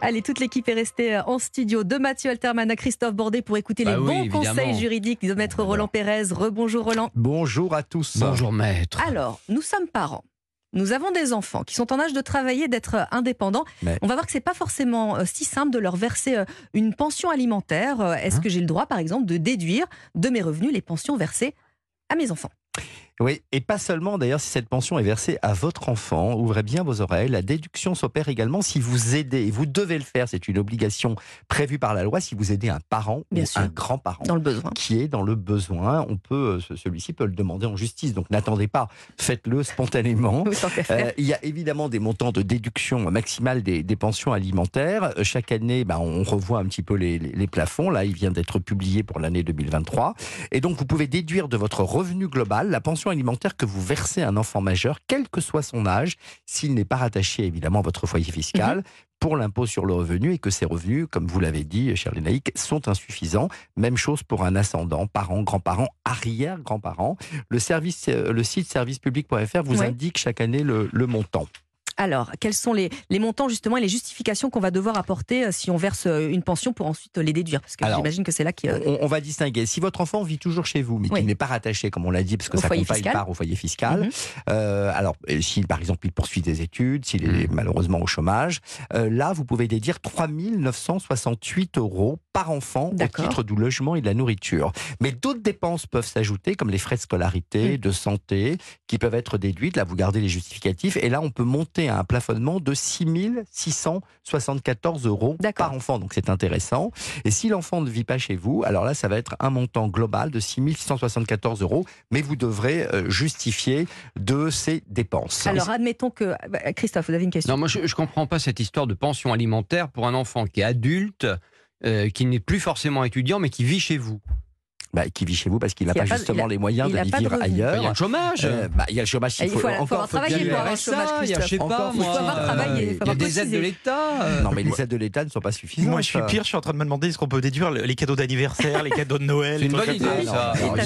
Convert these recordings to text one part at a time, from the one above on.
Allez, toute l'équipe est restée euh, en studio de Mathieu Alterman à Christophe Bordet pour écouter Bah les oui, bons évidemment. conseils juridiques de maître Roland Pérez. Rebonjour Roland. Bonjour à tous. Bonjour maître. Alors, nous sommes parents. Nous avons des enfants qui sont en âge de travailler, d'être euh, indépendants. Mais- On va voir que c'est pas forcément euh, si simple de leur verser une pension alimentaire. Est-ce Hein que j'ai le droit, par exemple, de déduire de mes revenus les pensions versées à mes enfants? Oui, et pas seulement d'ailleurs si cette pension est versée à votre enfant. Ouvrez bien vos oreilles. La déduction s'opère également si vous aidez, et vous devez le faire, c'est une obligation prévue par la loi, si vous aidez un parent Bien ou sûr. un grand-parent. dans le besoin qui est dans le besoin, on peut, euh, ce- celui-ci peut le demander en justice. Donc n'attendez pas, faites-le spontanément. Oui. Euh, il y a évidemment des montants de déduction maximale des, des pensions alimentaires. Euh, Chaque année, ben, on revoit un petit peu les, les- les plafonds. Là, il vient d'être publié pour l'année 2023. Et donc, vous pouvez déduire de votre revenu global la pension alimentaire que vous versez à un enfant majeur, quel que soit son âge, s'il n'est pas rattaché évidemment à votre foyer fiscal. pour l'impôt sur le revenu et que ces revenus, comme vous l'avez dit, cher Lénaïque, sont insuffisants. Même chose pour un ascendant, parents, grands-parents, arrière-grands-parents. Le, service, euh, le site servicepublic.fr vous indique chaque année le, le montant. Alors, quels sont les, les montants justement et les justifications qu'on va devoir apporter euh, si on verse euh, une pension pour ensuite euh, les déduire? Parce que j'imagine que c'est là euh, On, on va distinguer. Si votre enfant vit toujours chez vous, mais Oui. qu'il n'est pas rattaché, comme on l'a dit, parce que Au ça foyer compte pas, il fiscal. part au foyer fiscal. Mhm. euh, alors, si par exemple il poursuit des études, s'il est Mhm. malheureusement au chômage, euh, là vous pouvez déduire 3 968 euros par enfant au titre du logement et de la nourriture. Mais d'autres dépenses peuvent s'ajouter, comme les frais de scolarité, de santé, qui peuvent être déduites. Là, vous gardez les justificatifs. Et là, on peut monter à un plafonnement de 6 674 euros par enfant. Donc, c'est intéressant. Et si l'enfant ne vit pas chez vous, alors là, ça va être un montant global de 6 674 euros. Mais vous devrez euh, justifier de ces dépenses. Alors, admettons que. bah, Christophe, vous avez une question Non, moi je, je comprends pas cette histoire de pension alimentaire pour un enfant qui est adulte, euh, qui n'est plus forcément étudiant, mais qui vit chez vous. Bah, qui vit chez vous parce qu'il n'a pas justement a- les moyens de vivre revenus. Il y a ailleurs. le chômage. Euh, bah, il y a le chômage. Il faut- faut encore avoir faut pour avoir chômage, il y a je sais pas faut moi. faut avoir euh, travaillé, Il y a avoir des aides de l'État. euh, Non, mais les aides de l'État ne sont pas suffisantes. Moi, je suis pire, je suis en train de me demander est-ce qu'on peut déduire les cadeaux d'anniversaire, les cadeaux de Noël. C'est une bonne idée,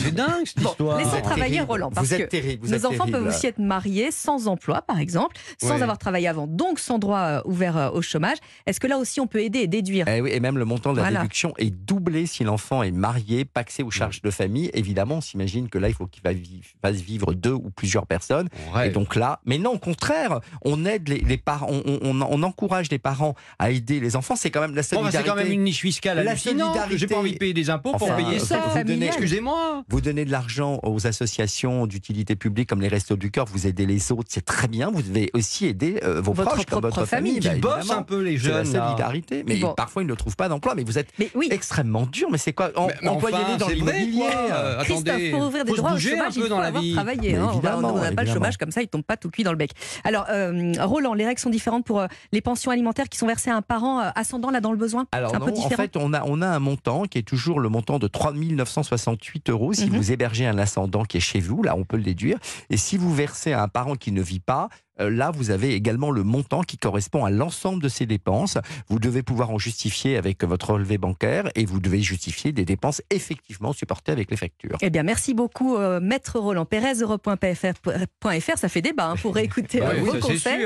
c'est dingue cette histoire. êtes travailler. Roland, parce Vous êtes que Nos enfants peuvent aussi être mariés sans emploi, par exemple, sans avoir travaillé avant, donc sans droit euh, ouvert euh, au chômage. Est-ce que là aussi on peut aider et déduire? Eh oui, et même le montant de la déduction est doublé si l'enfant est marié, paxé aux charges de famille. Évidemment, on s'imagine que là, il faut qu'il fasse vivre deux ou plusieurs personnes. Et donc là, mais non, au contraire, on aide les, les parents, on, on- on- on encourage les parents à aider les enfants. C'est quand même la Bon, bah, solidarité. c'est quand même une niche fiscale La hallucinante. J'ai solidarité. pas envie de payer des impôts pour payer vous- ça. vous familial. donnez- Excusez-moi. Vous donnez de l'argent aux associations d'utilité publique comme les Restos du Cœur, vous aidez les autres, c'est très bien. Vous devez aussi aider euh, vos Votre proches comme propre votre famille. famille. bah, Ils bossent évidemment. un peu les C'est la jeunes. là. solidarité. Mais Bon. parfois, ils ne trouvent pas d'emploi. Mais vous êtes Mais oui, extrêmement dur. Mais c'est quoi? En, Mais- mais Employez-les enfin, dans l'immobilier. Euh, Christophe, attendez, pour ouvrir des faut droits au chômage, il faut dans la avoir vie. travaillé. Hein. On n'a pas le chômage comme ça, il tombe pas tout cuit dans le bec. Alors, euh, Roland, les règles sont différentes pour euh, les pensions alimentaires qui sont versées à un parent euh, ascendant là dans le besoin? Alors un non, peu en fait, on a, on a un montant qui est toujours le montant de 3 968 euros si Mhm. vous hébergez un ascendant qui est chez vous, là on peut le déduire. Et si vous versez à un parent qui ne vit pas, euh, là vous avez également le montant qui correspond à l'ensemble de ces dépenses. Vous devez pouvoir en justifier avec votre relevé bancaire et vous devez justifier des dépenses effectivement supportées avec les factures. Eh bien, merci beaucoup, euh, Maître Roland Pérez, europe.fr. Ça fait débat hein, pour réécouter Bah euh, oui, vos conseils.